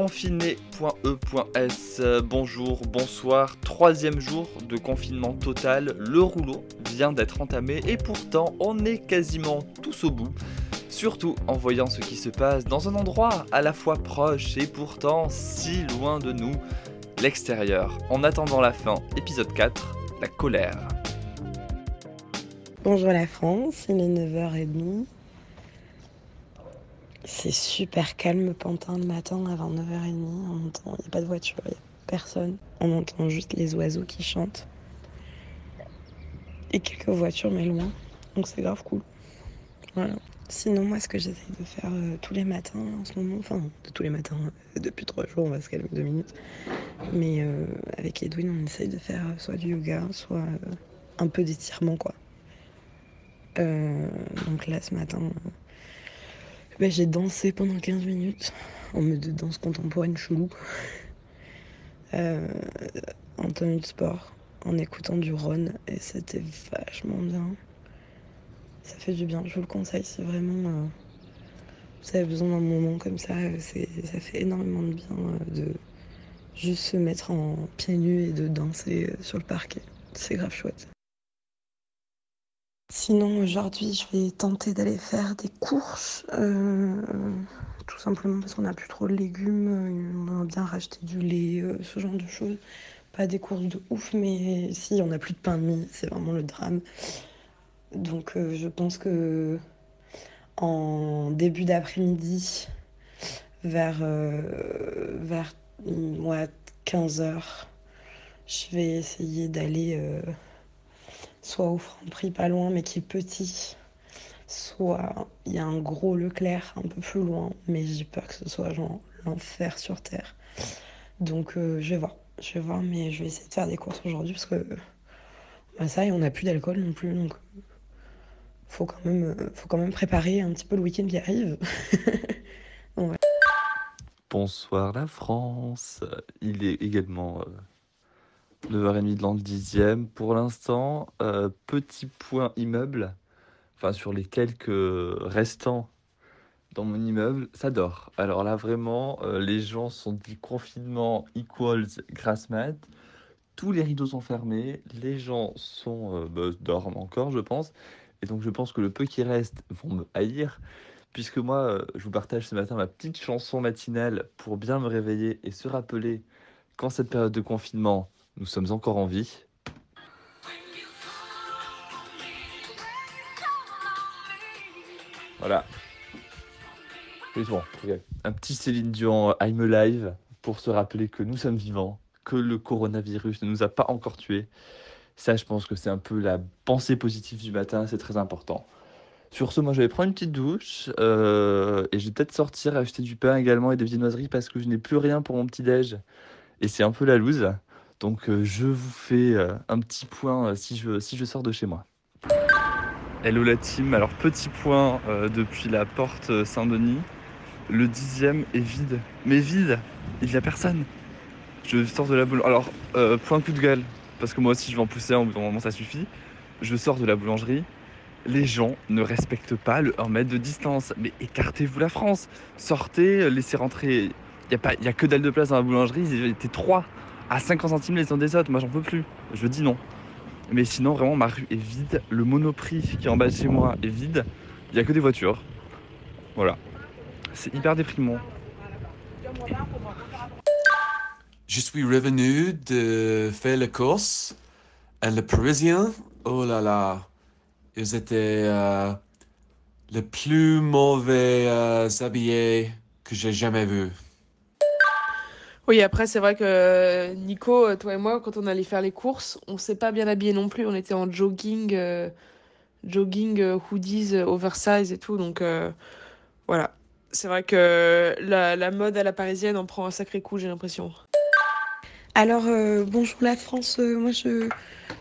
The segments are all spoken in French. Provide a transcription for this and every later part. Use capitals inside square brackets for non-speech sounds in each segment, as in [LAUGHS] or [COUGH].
Confiné.e.s, bonjour, bonsoir, troisième jour de confinement total, le rouleau vient d'être entamé et pourtant on est quasiment tous au bout. Surtout en voyant ce qui se passe dans un endroit à la fois proche et pourtant si loin de nous, l'extérieur. En attendant la fin, épisode 4, la colère. Bonjour la France, il est 9h30. C'est super calme Pantin le matin à 9h30. On entend, il n'y a pas de voiture, il n'y a personne. On entend juste les oiseaux qui chantent. Et quelques voitures, mais loin. Donc c'est grave cool. Voilà. Sinon, moi, ce que j'essaye de faire euh, tous les matins en ce moment, enfin, de tous les matins, euh, depuis trois jours, on va se calmer deux minutes. Mais euh, avec Edwin, on essaye de faire soit du yoga, soit un peu d'étirement, quoi. donc là, ce matin, bah, j'ai dansé pendant 15 minutes en mode de danse contemporaine chelou. Euh, en tenue de sport, en écoutant du Ron, et c'était vachement bien. Ça fait du bien, je vous le conseille, c'est vraiment. Euh, vous avez besoin d'un moment comme ça, ça fait énormément de bien euh, de juste se mettre en pieds nus et de danser sur le parquet. C'est grave chouette. Sinon, aujourd'hui, je vais tenter d'aller faire des courses. Euh, tout simplement parce qu'on n'a plus trop de légumes. On a bien racheté du lait, euh, ce genre de choses. Pas des courses de ouf, mais si, on n'a plus de pain de mie. C'est vraiment le drame. Donc, euh, je pense que en début d'après-midi, vers, vers 15h, je vais essayer d'aller soit au Franprix pas loin mais qui est petit, soit il y a un gros Leclerc un peu plus loin, mais j'ai peur que ce soit genre l'enfer sur terre. Donc euh, je vais voir, je vais voir, mais je vais essayer de faire des courses aujourd'hui parce que bah, ça et on n'a plus d'alcool non plus, donc faut quand même, euh, faut quand même préparer un petit peu le week-end qui arrive. [LAUGHS] Bonsoir la France. Il est également euh, 9h30 dans le dixième. Pour l'instant, euh, petit point immeuble, enfin sur les quelques restants dans mon immeuble, ça dort. Alors là, vraiment, euh, les gens sont dit confinement equals grass mat. Tous les rideaux sont fermés, les gens sont euh, bah, dorment encore, je pense. Et donc, je pense que le peu qui reste vont me haïr, puisque moi, je vous partage ce matin ma petite chanson matinale pour bien me réveiller et se rappeler qu'en cette période de confinement, nous sommes encore en vie. Voilà. bon, Un petit Céline Dion euh, I'm Alive pour se rappeler que nous sommes vivants, que le coronavirus ne nous a pas encore tués. Ça, je pense que c'est un peu la pensée positive du matin, c'est très important. Sur ce, moi, je vais prendre une petite douche euh, et je vais peut-être sortir acheter du pain également et des viennoiseries parce que je n'ai plus rien pour mon petit-déj. Et c'est un peu la loose. Donc euh, je vous fais euh, un petit point euh, si, je, sors de chez moi. Hello la team, alors petit point depuis la porte Saint-Denis. Le dixième est vide. Mais vide Il n'y a personne. Je sors de la boulangerie. Alors, point coup de gueule, parce que moi aussi je vais en pousser un, au moment ça suffit. Je sors de la boulangerie. Les gens ne respectent pas le 1 mètre de distance. Mais écartez-vous la France. Sortez, laissez rentrer. Il n'y a, a que dalle de place dans la boulangerie. Ils étaient trois à 50 centimes les uns des autres. Moi, j'en peux plus. Je dis non. Mais sinon, vraiment, ma rue est vide. Le monoprix qui est en bas de chez moi est vide. Il n'y a que des voitures. Voilà. C'est hyper déprimant. Je suis revenu de faire les courses. Et les Parisiens, oh là là, ils étaient euh, les plus mauvais euh, habillés que j'ai jamais vus. Oui, après, c'est vrai que Nico, toi et moi, quand on allait faire les courses, on s'est pas bien habillé non plus. On était en jogging, euh, jogging, euh, hoodies, euh, oversize et tout. Donc, voilà. C'est vrai que la, mode à la parisienne en prend un sacré coup, j'ai l'impression. Alors, bonjour la France. moi, je,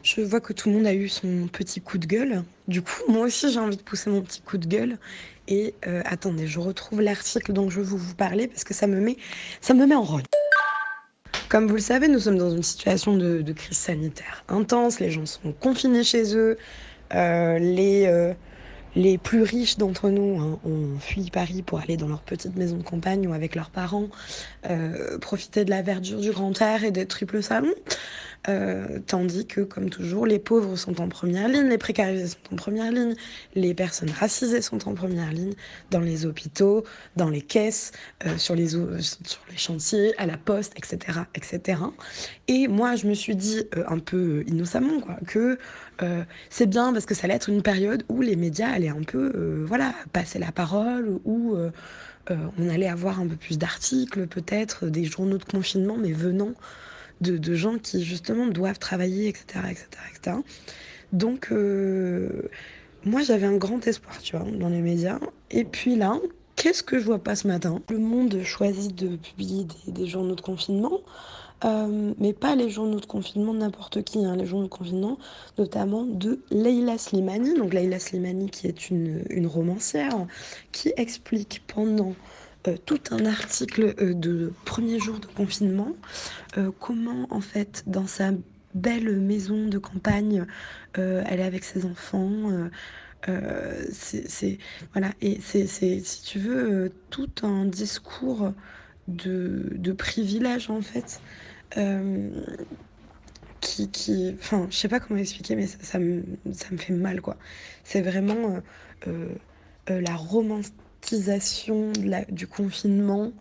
je vois que tout le monde a eu son petit coup de gueule. Du coup, moi aussi, j'ai envie de pousser mon petit coup de gueule. Et attendez, je retrouve l'article dont je veux vous parler parce que ça me met, ça me met en rôle. Comme vous le savez, nous sommes dans une situation de, crise sanitaire intense. Les gens sont confinés chez eux. Euh, les, euh, les plus riches d'entre nous hein, ont fui Paris pour aller dans leur petite maison de campagne ou avec leurs parents, euh, profiter de la verdure du grand air et des triples salons. Euh, tandis que, comme toujours, les pauvres sont en première ligne, les précarisés sont en première ligne, les personnes racisées sont en première ligne, dans les hôpitaux, dans les caisses, euh, sur, les, chantiers, à la poste, etc. etc. Et moi, je me suis dit, euh, un peu innocemment, quoi, que c'est bien parce que ça allait être une période où les médias allaient un peu voilà, passer la parole, où on allait avoir un peu plus d'articles, peut-être des journaux de confinement, mais venant de, gens qui justement doivent travailler, etc. etc., etc. Donc, euh, moi j'avais un grand espoir, tu vois, dans les médias. Et puis là, qu'est-ce que je vois pas ce matin? Le Monde choisit de publier des, journaux de confinement. Euh, mais pas les journaux de confinement de n'importe qui, hein, les journaux de confinement notamment de Leila Slimani. Donc Leila Slimani qui est une romancière qui explique pendant euh, tout un article euh, de premier jour de confinement, euh, comment en fait dans sa belle maison de campagne, elle est avec ses enfants. c'est voilà et c'est si tu veux tout un discours de, de privilège en fait qui, qui enfin je sais pas comment expliquer mais ça, me, ça me fait mal quoi c'est vraiment la romance du confinement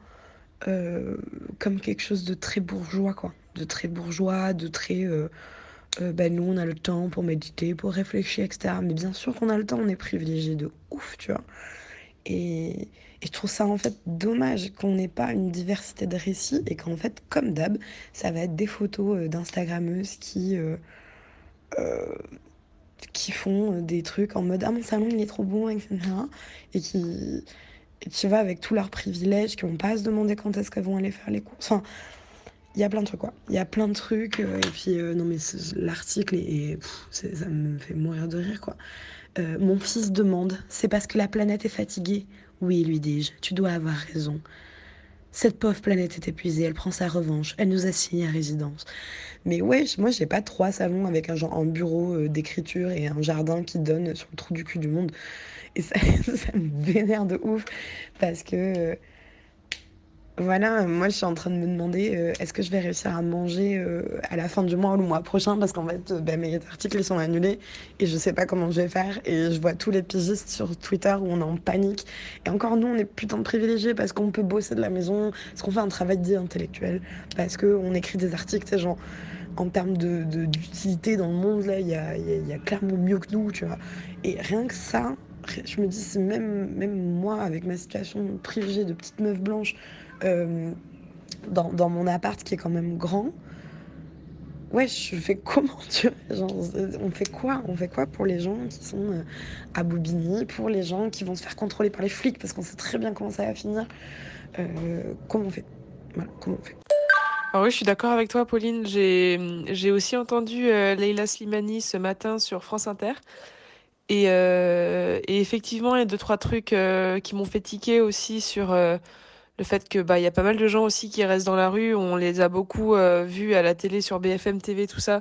euh, comme quelque chose de très bourgeois, quoi. De très bourgeois, de très. Ben nous, on a le temps pour méditer, pour réfléchir, etc. Mais bien sûr qu'on a le temps, on est privilégié de ouf, tu vois. Et, et, je trouve ça en fait dommage qu'on n'ait pas une diversité de récits et qu'en fait, comme d'hab, ça va être des photos d'Instagrammeuses qui qui font euh, des trucs en mode ah mon salon il est trop bon etc et qui et tu vois avec tous leurs privilèges qui vont pas à se demander quand est-ce qu'elles vont aller faire les courses. Enfin il y a plein de trucs quoi. Il y a plein de trucs euh, et puis euh, non mais l'article et ça me fait mourir de rire quoi. Mon fils demande c'est parce que la planète est fatiguée. Oui lui dis-je tu dois avoir raison cette pauvre planète est épuisée, elle prend sa revanche, elle nous a signé à résidence. Mais ouais, moi j'ai pas trois salons avec un genre un bureau euh, d'écriture et un jardin qui donne sur le trou du cul du monde. Et ça, [LAUGHS] ça me vénère de ouf parce que euh, voilà, moi je suis en train de me demander euh, est-ce que je vais réussir à manger euh, à la fin du mois ou le mois prochain? Parce qu'en fait euh, ben, mes articles sont annulés et je sais pas comment je vais faire. Et je vois tous les pigistes sur Twitter où on est en panique. Et encore nous on est putain de privilégiés parce qu'on peut bosser de la maison, parce qu'on fait un travail dit intellectuel, parce qu'on écrit des articles, c'est genre en termes de, d'utilité dans le monde là il y a, y a clairement mieux que nous tu vois. Et rien que ça je me dis même même moi avec ma situation privilégiée de petite meuf blanche euh, dans, mon appart qui est quand même grand. Ouais, je fais comment tu genre, On fait quoi On fait quoi pour les gens qui sont euh, à Bobigny, pour les gens qui vont se faire contrôler par les flics parce qu'on sait très bien comment ça va finir. Euh, comment on fait Voilà, comment on fait ah oui, je suis d'accord avec toi, Pauline. J'ai aussi entendu Leila Slimani ce matin sur France Inter. Et, et effectivement, il y a deux, trois trucs qui m'ont fait tiquer aussi sur le fait que bah y a pas mal de gens aussi qui restent dans la rue, on les a beaucoup euh, vus à la télé sur BFM TV tout ça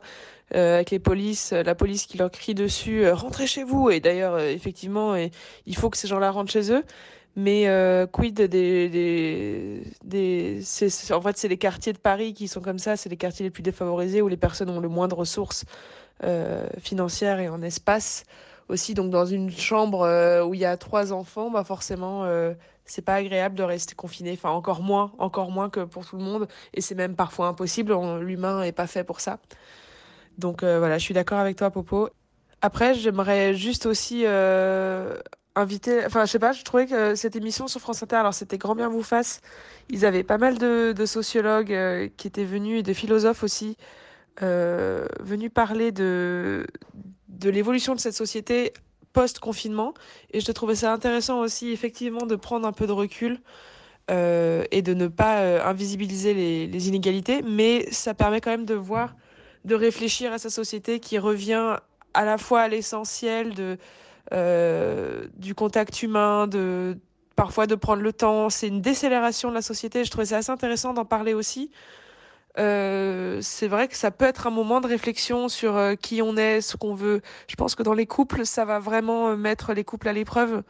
euh, avec les polices, la police qui leur crie dessus euh, rentrez chez vous! Et d'ailleurs effectivement il faut que ces gens-là rentrent chez eux. Mais quid des des des en fait c'est les quartiers de Paris qui sont comme ça, c'est les quartiers les plus défavorisés où les personnes ont le moins de ressources financières et en espace aussi donc dans une chambre où il y a trois enfants, bah forcément c'est pas agréable de rester confiné, enfin encore moins, encore moins que pour tout le monde, et c'est même parfois impossible, l'humain est pas fait pour ça. Donc euh, voilà, je suis d'accord avec toi, Popo. Après, j'aimerais juste aussi euh, inviter, enfin je sais pas, je trouvais que cette émission sur France Inter, alors c'était Grand Bien vous fasse, ils avaient pas mal de, sociologues euh, qui étaient venus et de philosophes aussi, venus parler de, de l'évolution de cette société post-confinement. Et je trouvais ça intéressant aussi, effectivement, de prendre un peu de recul euh, et de ne pas euh, invisibiliser les, inégalités. Mais ça permet quand même de voir, de réfléchir à sa société qui revient à la fois à l'essentiel de, euh, du contact humain, de parfois de prendre le temps. C'est une décélération de la société. Je trouvais ça assez intéressant d'en parler aussi. Euh, c'est vrai que ça peut être un moment de réflexion sur euh, qui on est, ce qu'on veut. Je pense que dans les couples, ça va vraiment euh, mettre les couples à l'épreuve.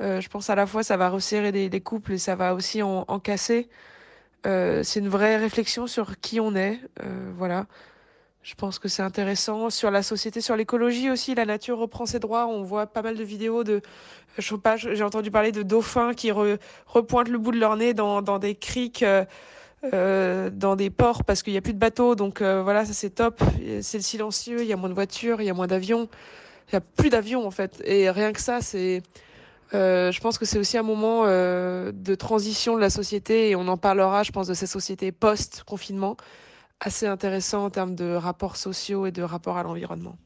Je pense à la fois ça va resserrer des couples et ça va aussi en, casser. C'est une vraie réflexion sur qui on est. Voilà. Je pense que c'est intéressant. Sur la société, sur l'écologie aussi, la nature reprend ses droits. On voit pas mal de vidéos de, je sais pas, j'ai entendu parler de dauphins qui re- repointent le bout de leur nez dans des criques, euh, dans des ports parce qu'il n'y a plus de bateaux. Donc euh, voilà, ça c'est top. C'est le silencieux, il y a moins de voitures, il y a moins d'avions. Il y a plus d'avions en fait. Et rien que ça, c'est, euh, je pense que c'est aussi un moment de transition de la société et on en parlera, je pense, de cette société post-confinement assez intéressant en termes de rapports sociaux et de rapport à l'environnement.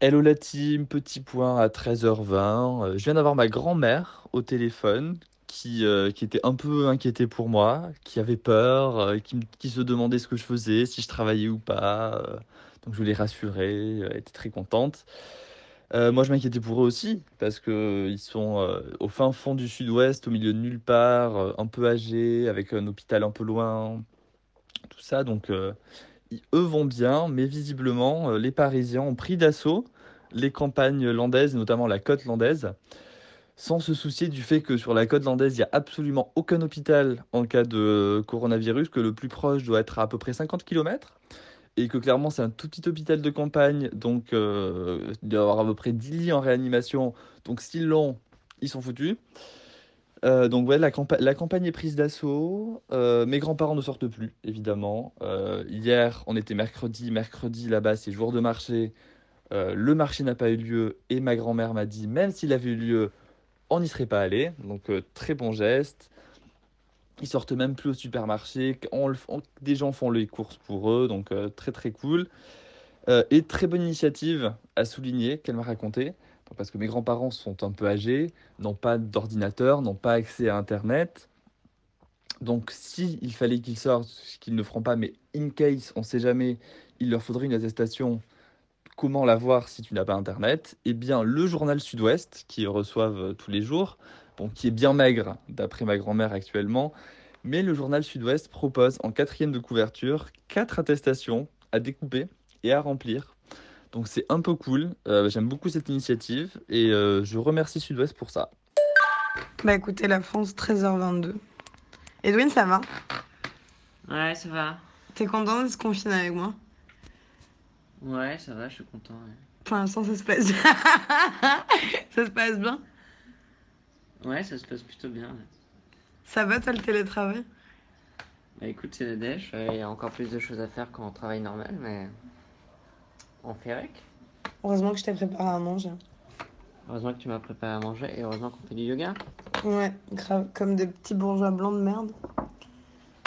Hello la team, petit point à 13h20. Euh, Je viens d'avoir ma grand-mère au téléphone qui, euh, qui était un peu inquiétée pour moi, qui avait peur, euh, qui, se demandait ce que je faisais, si je travaillais ou pas. euh. donc je l'ai rassurée, elle était très contente. Euh, moi je m'inquiétais pour eux aussi, parce que ils sont euh, au fin fond du sud-ouest, au milieu de nulle part, euh, un peu âgés, avec un hôpital un peu loin, tout ça. Donc euh, eux vont bien, mais visiblement, euh, les Parisiens ont pris d'assaut les campagnes landaises, notamment la côte landaise, sans se soucier du fait que sur la côte landaise, il n'y a absolument aucun hôpital en cas de coronavirus, que le plus proche doit être à à peu près 50 km, et que clairement c'est un tout petit hôpital de campagne, donc euh, il doit y avoir à peu près 10 lits en réanimation, donc s'ils l'ont, ils sont foutus. Euh, donc ouais, la, campa- la campagne est prise d'assaut. Euh, mes grands-parents ne sortent plus, évidemment. Hier, on était mercredi. Mercredi, là-bas, c'est jour de marché. Le marché n'a pas eu lieu et ma grand-mère m'a dit, même s'il avait eu lieu, on n'y serait pas allé. Donc euh, très bon geste. Ils sortent même plus au supermarché. On des gens font les courses pour eux, donc euh, très très cool. Euh, et très bonne initiative à souligner qu'elle m'a raconté. Donc, parce que mes grands-parents sont un peu âgés, n'ont pas d'ordinateur, n'ont pas accès à Internet. Donc, si il fallait qu'ils sortent, ce qu'ils ne feront pas, mais in case, on ne sait jamais, il leur faudrait une attestation. Comment l'avoir si tu n'as pas Internet? Eh bien, le journal Sud-Ouest, qui reçoivent euh, tous les jours, bon, qui est bien maigre, d'après ma grand-mère actuellement, mais le journal Sud-Ouest propose en quatrième de couverture quatre attestations à découper et à remplir. Donc c'est un peu cool, Euh, j'aime beaucoup cette initiative et euh, je remercie Sud-Ouest pour ça. Bah écoutez, la France, 13h22. Edwin, ça va? Ouais, ça va. T'es content de se confiner avec moi? Ouais, ça va, je suis content. ouais. Pour l'instant, ça se passe bien. [LAUGHS] ça se passe bien. Ouais, ça se passe plutôt bien. ouais. Ça va, toi, le télétravail? Bah écoute, c'est le déj. Il y a encore plus de choses à faire qu'en travail normal, mais on fait avec. Heureusement que je t'ai préparé à manger. Heureusement que tu m'as préparé à manger et heureusement qu'on fait du yoga. Ouais, grave, comme des petits bourgeois blancs de merde.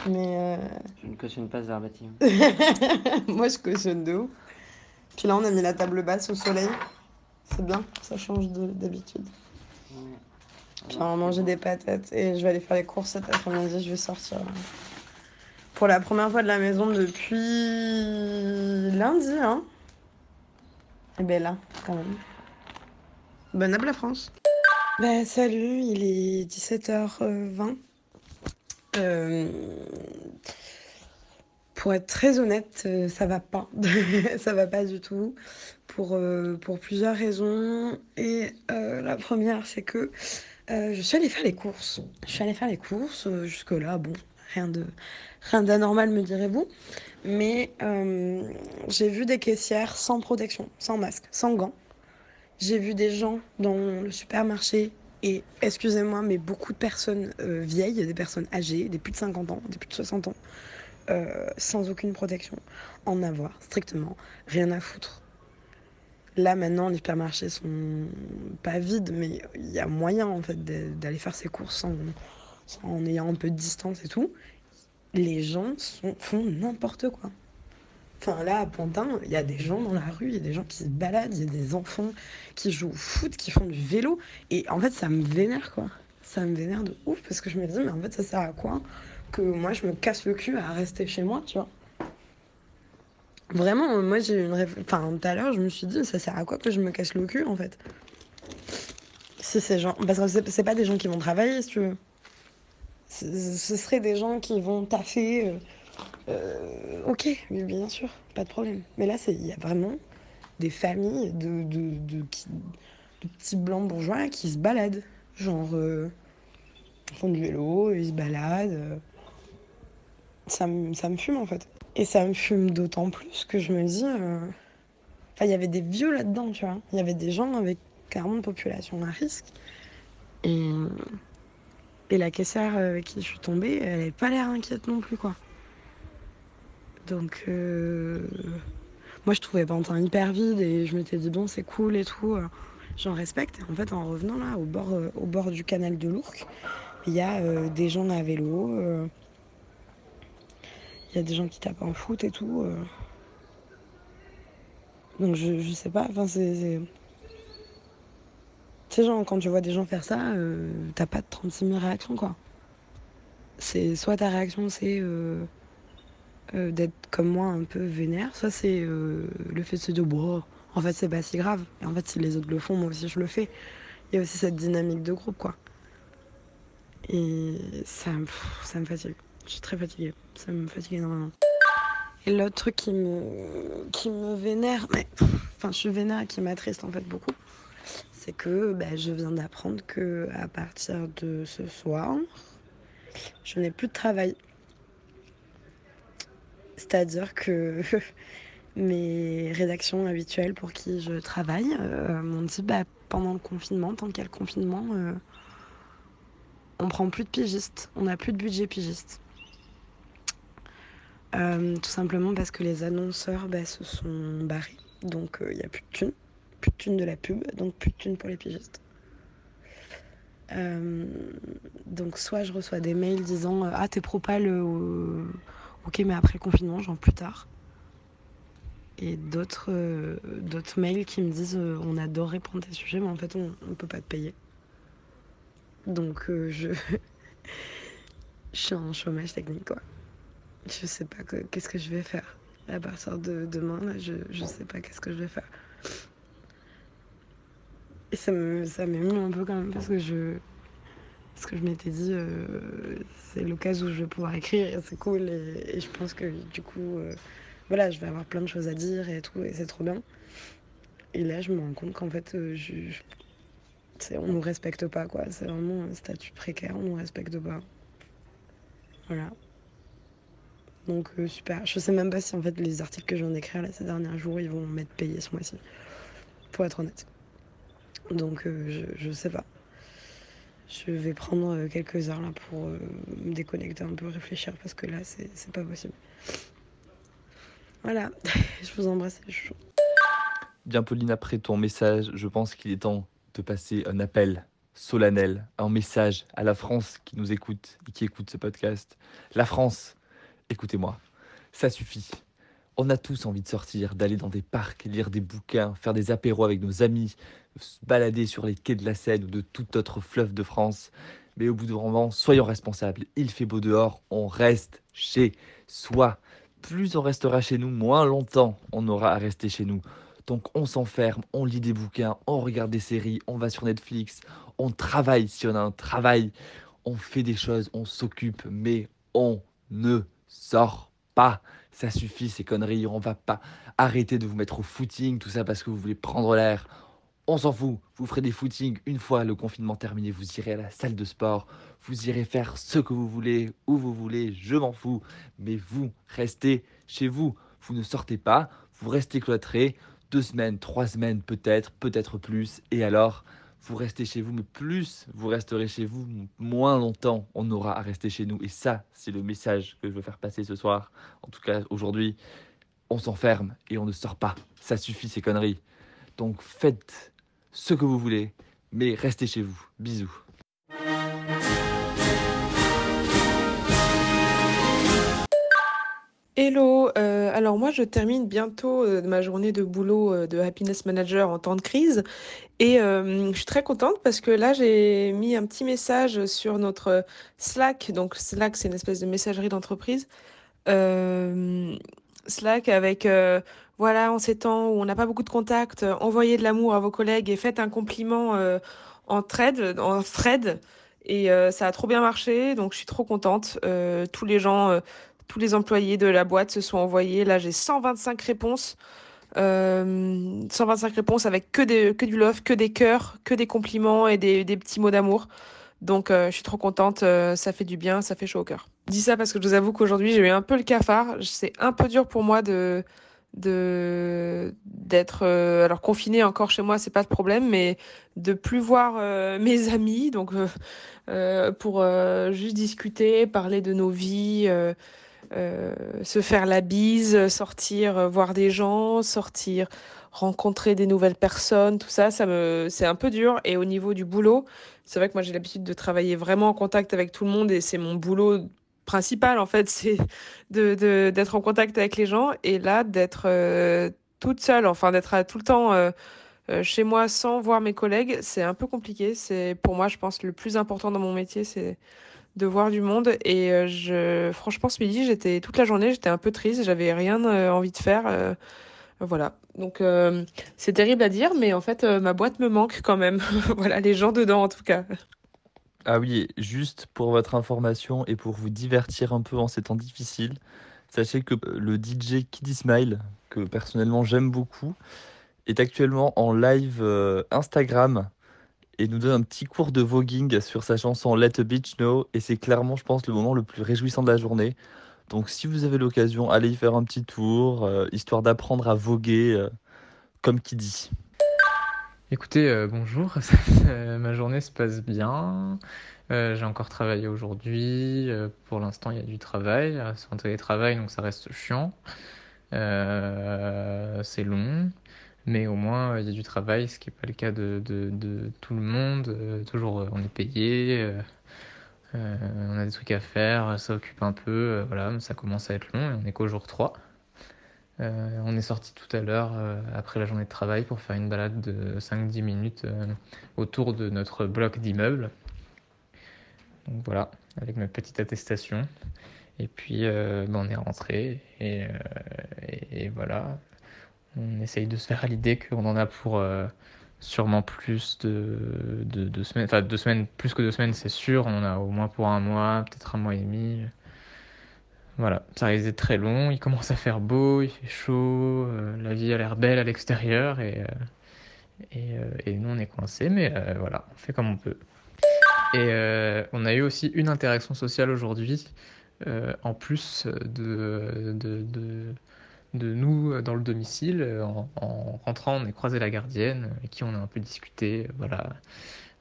Mais Je ne cautionne pas ce verbatim. euh, [LAUGHS] moi, je cautionne de ouf. Puis là, on a mis la table basse au soleil. C'est bien, ça change de- d'habitude. Ouais. Puis on va manger des patates et je vais aller faire les courses cet après-midi. Je vais sortir pour la première fois de la maison depuis lundi. Hein. Et ben là, quand même. Bonne app la France. Bah salut, il est 17h20. Euh, pour être très honnête, euh, ça va pas. [LAUGHS] ça va pas du tout. Pour, euh, pour plusieurs raisons. Et euh, la première, c'est que je suis allée faire les courses. Je suis allée faire les courses. Jusque-là, bon, rien de rien d'anormal, me direz-vous. Mais j'ai vu des caissières sans protection, sans masque, sans gants. J'ai vu des gens dans le supermarché et, excusez-moi, mais beaucoup de personnes vieilles, des personnes âgées, des plus de 50 ans, des plus de 60 ans, euh, sans aucune protection, en avoir strictement rien à foutre. Là, maintenant, les supermarchés sont pas vides, mais il y a moyen, en fait, d'aller faire ses courses sans- en ayant un peu de distance et tout. Les gens font n'importe quoi. Enfin, là, à Pantin, il y a des gens dans la rue, il y a des gens qui se baladent, il y a des enfants qui jouent au foot, qui font du vélo. Et en fait, ça me vénère, quoi. Ça me vénère de ouf, parce que je me dis, mais en fait, ça sert à quoi que moi, je me casse le cul à rester chez moi, tu vois Vraiment, euh, moi, j'ai une réf... Enfin, tout à l'heure, je me suis dit, ça sert à quoi que je me casse le cul, en fait? Si ces gens... Parce que c'est pas des gens qui vont travailler, si tu veux. Ce serait des gens qui vont taffer euh, euh, ok, bien sûr, pas de problème. Mais là, il y a vraiment des familles de, de, de, petits blancs bourgeois qui se baladent. Genre, ils font du vélo, ils se baladent. Euh. Ça, me- fume en fait. Et ça me fume d'autant plus que je me dis. euh, Enfin, il y avait des vieux là-dedans, tu vois. Il y avait des gens avec carrément de population à risque. Et, la caissière avec qui je suis tombée, elle n'avait pas l'air inquiète non plus, quoi. Donc, euh, moi, je trouvais Pantin hyper vide et je m'étais dit, bon, c'est cool et tout. euh, J'en respecte. En fait, en revenant là, au bord, euh, du canal de l'Ourcq, il y a euh, des gens à vélo. Il y a des gens qui tapent en foot et tout. euh. Donc, je, je sais pas. Enfin, c'est. Tu sais, genre, quand tu vois des gens faire ça, euh, t'as pas de 36 000 réactions, quoi. C'est soit ta réaction, c'est. euh, d'être comme moi un peu vénère, soit c'est le fait de se dire bon, en fait c'est pas si grave. Et en fait si les autres le font, moi aussi je le fais. Il y a aussi cette dynamique de groupe quoi. Et ça, ça me fatigue. Je suis très fatiguée. Ça me fatigue énormément. Et l'autre truc qui me, qui me vénère, mais enfin je suis vénère qui m'attriste en fait beaucoup, c'est que bah, je viens d'apprendre que à partir de ce soir, je n'ai plus de travail. C'est-à-dire que [LAUGHS] mes rédactions habituelles pour qui je travaille euh, m'ont dit bah, pendant le confinement, tant qu'il y a le confinement, euh, on prend plus de pigistes, on n'a plus de budget pigiste. Euh, tout simplement parce que les annonceurs bah, se sont barrés, donc il n'y a plus de thunes, plus de thunes de la pub, donc plus de thunes pour les pigistes. Euh, donc soit je reçois des mails disant euh, ah t'es propal euh, ok mais après le confinement genre plus tard. Et d'autres euh, d'autres mails qui me disent euh, on adorerait prendre tes sujets mais en fait on, on peut pas te payer. Donc euh, je [LAUGHS] je suis en chômage technique quoi je sais pas que- qu'est-ce que je vais faire. À partir de demain là, je je sais pas qu'est-ce que je vais faire. Et ça m'émeut un peu quand même parce que je parce que je m'étais dit euh, c'est l'occasion où je vais pouvoir écrire et c'est cool et, je pense que du coup euh, voilà je vais avoir plein de choses à dire et tout et c'est trop bien. Et là je me rends compte qu'en fait euh, je, je- on nous respecte pas quoi. C'est vraiment un statut précaire on nous respecte pas. Voilà donc euh, super je sais même pas si en fait les articles que je viens d'écrire là ces derniers jours ils vont m'être payés ce mois-ci pour être honnête donc euh, je, je sais pas je vais prendre euh, quelques heures là pour me déconnecter un peu, réfléchir parce que là c'est pas possible. Voilà, [LAUGHS] je vous embrasse. Bien, Pauline, après ton message, je pense qu'il est temps de passer un appel solennel, un message à la France qui nous écoute et qui écoute ce podcast. La France, écoutez-moi, ça suffit. On a tous envie de sortir, d'aller dans des parcs, lire des bouquins, faire des apéros avec nos amis, se balader sur les quais de la Seine ou de tout autre fleuve de France. Mais au bout d'un moment, soyons responsables. Il fait beau dehors, on reste chez soi. Plus on restera chez nous, moins longtemps on aura à rester chez nous. Donc on s'enferme, on lit des bouquins, on regarde des séries, on va sur Netflix, on travaille si on a un travail, on fait des choses, on s'occupe, mais on ne sort pas. Ça suffit ces conneries, on va pas arrêter de vous mettre au footing, tout ça parce que vous voulez prendre l'air. On s'en fout, vous ferez des footings une fois le confinement terminé, vous irez à la salle de sport, vous irez faire ce que vous voulez, où vous voulez, je m'en fous. Mais vous restez chez vous, vous ne sortez pas, vous restez cloîtré, deux semaines, trois semaines peut-être, peut-être plus, et alors vous restez chez vous, mais plus vous resterez chez vous, moins longtemps on aura à rester chez nous. Et ça, c'est le message que je veux faire passer ce soir. En tout cas, aujourd'hui, on s'enferme et on ne sort pas. Ça suffit ces conneries. Donc faites ce que vous voulez, mais restez chez vous. Bisous. Hello, euh, alors moi je termine bientôt euh, ma journée de boulot euh, de happiness manager en temps de crise. Et je suis très contente parce que là j'ai mis un petit message sur notre Slack, donc Slack c'est une espèce de messagerie d'entreprise, Slack avec voilà en ces temps où on n'a pas beaucoup de contacts, envoyez de l'amour à vos collègues et faites un compliment en thread, en thread. Et ça a trop bien marché. Donc je suis trop contente, tous les gens tous les employés de la boîte se sont envoyés. Là, j'ai 125 réponses. Euh, 125 réponses avec que, du love, que des cœurs, que des compliments et des, petits mots d'amour. Donc euh, je suis trop contente, euh, ça fait du bien, ça fait chaud au cœur. Je dis ça parce que je vous avoue qu'aujourd'hui j'ai eu un peu le cafard. C'est un peu dur pour moi de de d'être euh, alors confiné encore chez moi c'est pas le problème mais de plus voir euh, mes amis donc euh, pour juste discuter parler de nos vies se faire la bise sortir voir des gens sortir rencontrer des nouvelles personnes tout ça ça me c'est un peu dur et au niveau du boulot c'est vrai que moi j'ai l'habitude de travailler vraiment en contact avec tout le monde et c'est mon boulot principal en fait, [LAUGHS] c'est de, d'être en contact avec les gens et là d'être euh, toute seule, enfin d'être tout le temps euh, euh, chez moi sans voir mes collègues, c'est un peu compliqué. C'est pour moi, je pense, le plus important dans mon métier, c'est de voir du monde. Et euh, je, franchement, ce midi, j'étais toute la journée, j'étais un peu triste, j'avais rien euh, envie de faire. euh, voilà. Donc c'est terrible à dire, mais en fait, ma boîte me manque quand même. [LAUGHS] voilà, les gens dedans en tout cas. Ah oui, juste pour votre information et pour vous divertir un peu en ces temps difficiles, sachez que le DJ Kiddy Smile, que personnellement j'aime beaucoup, est actuellement en live Instagram et nous donne un petit cours de voguing sur sa chanson Let a Beach Know et c'est clairement, je pense, le moment le plus réjouissant de la journée. Donc si vous avez l'occasion, allez y faire un petit tour, euh, histoire d'apprendre à voguer euh, comme Kiddy. Écoutez, euh, bonjour, [LAUGHS] ma journée se passe bien. J'ai encore travaillé aujourd'hui. Pour l'instant, il y a du travail. C'est en télétravail, donc ça reste chiant. C'est long, mais au moins euh, il y a du travail, ce qui n'est pas le cas de, de, tout le monde. Euh, toujours, euh, on est payé, on a des trucs à faire, ça occupe un peu. voilà, ça commence à être long et on est qu'au jour 3. Euh, on est sorti tout à l'heure après la journée de travail pour faire une balade de 5-10 minutes autour de notre bloc d'immeubles. Donc voilà, avec notre petite attestation. Et puis ben, on est rentré et voilà, on essaye de se faire à l'idée qu'on en a pour euh, sûrement plus de, de, de semaines, enfin deux semaines, plus que deux semaines c'est sûr, on en a au moins pour un mois, peut-être un mois et demi. Voilà, ça risque d'être très long, il commence à faire beau, il fait chaud, euh, la vie a l'air belle à l'extérieur et, euh, et, nous on est coincés, mais voilà, on fait comme on peut. Et on a eu aussi une interaction sociale aujourd'hui, en plus de, de, de nous dans le domicile. En, en rentrant, on est croisé la gardienne, avec qui on a un peu discuté, voilà,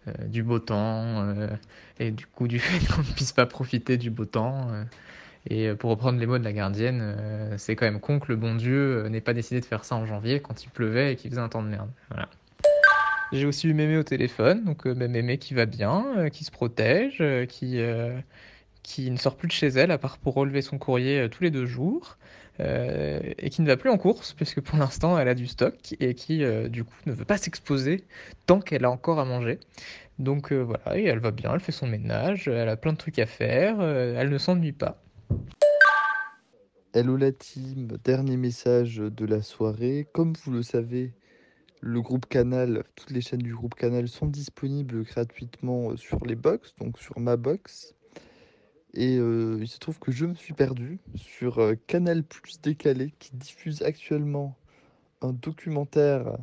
euh, du beau temps, euh, et du coup du [LAUGHS] fait qu'on ne puisse pas profiter du beau temps. euh, et pour reprendre les mots de la gardienne, euh, c'est quand même con que le bon Dieu euh, n'ait pas décidé de faire ça en janvier quand il pleuvait et qu'il faisait un temps de merde. Voilà. J'ai aussi eu Mémé au téléphone, donc euh, Mémé qui va bien, euh, qui se protège, euh, qui, euh, qui ne sort plus de chez elle à part pour relever son courrier euh, tous les deux jours, euh, et qui ne va plus en course puisque pour l'instant elle a du stock et qui euh, du coup ne veut pas s'exposer tant qu'elle a encore à manger. Donc voilà, et elle va bien, elle fait son ménage, elle a plein de trucs à faire, elle ne s'ennuie pas. Hello la team, dernier message de la soirée. Comme vous le savez, le groupe Canal, toutes les chaînes du groupe Canal sont disponibles gratuitement sur les box, donc sur ma box. Et il se trouve que je me suis perdu sur Canal Plus Décalé qui diffuse actuellement un documentaire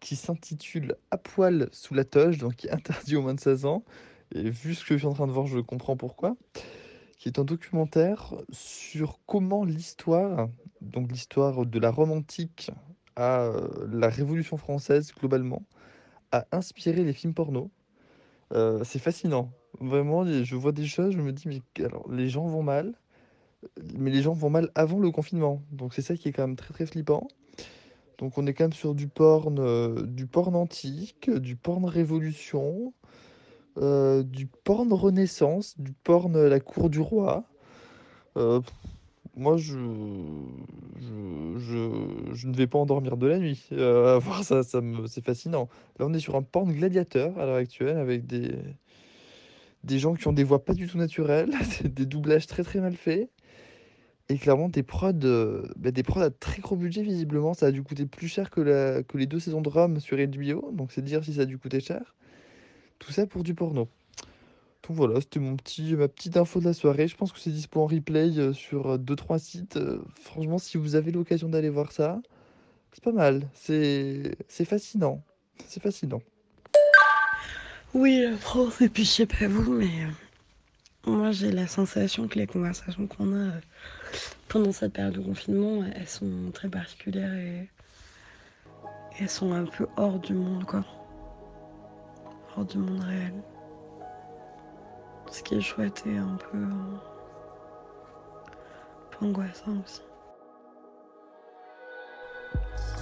qui s'intitule À poil sous la toge, donc qui est interdit aux moins de 16 ans. Et vu ce que je suis en train de voir, je comprends pourquoi qui est un documentaire sur comment l'histoire, donc l'histoire de la Rome antique à la Révolution française globalement, a inspiré les films porno. C'est fascinant. Vraiment, je vois des choses, je me dis, mais alors, les gens vont mal, mais les gens vont mal avant le confinement. Donc c'est ça qui est quand même très très flippant. Donc on est quand même sur du porn, euh, du porn antique, du porn révolution, euh, du porn renaissance, du porn euh, la cour du roi. Moi, je, je, je, ne vais pas endormir de la nuit. Voir ça, ça c'est fascinant. Là, on est sur un porn gladiateur à l'heure actuelle avec des, des gens qui ont des voix pas du tout naturelles, [LAUGHS] des doublages très très mal faits. Et clairement, des prods, euh, bah, des à très gros budget, visiblement. Ça a dû coûter plus cher que, la, que les deux saisons de Rome sur HBO. Donc, c'est dire si ça a dû coûter cher. Tout ça pour du porno. Donc voilà, c'était mon petit, ma petite info de la soirée. Je pense que c'est dispo en replay euh, sur 2-3 sites. Euh, franchement, si vous avez l'occasion d'aller voir ça, c'est pas mal. C'est fascinant. C'est fascinant. Oui, la France, et puis je sais pas vous, mais euh, moi j'ai la sensation que les conversations qu'on a euh, pendant cette période de confinement, elles sont très particulières et elles sont un peu hors du monde, quoi. Hors du monde réel. Ce qui est chouette et un peu, euh, un peu angoissant aussi.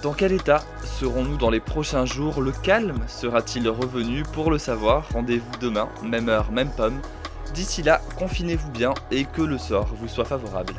Dans quel état serons-nous dans les prochains jours? Le calme sera-t-il revenu? Pour le savoir, rendez-vous demain, même heure, même pomme. D'ici là, confinez-vous bien et que le sort vous soit favorable.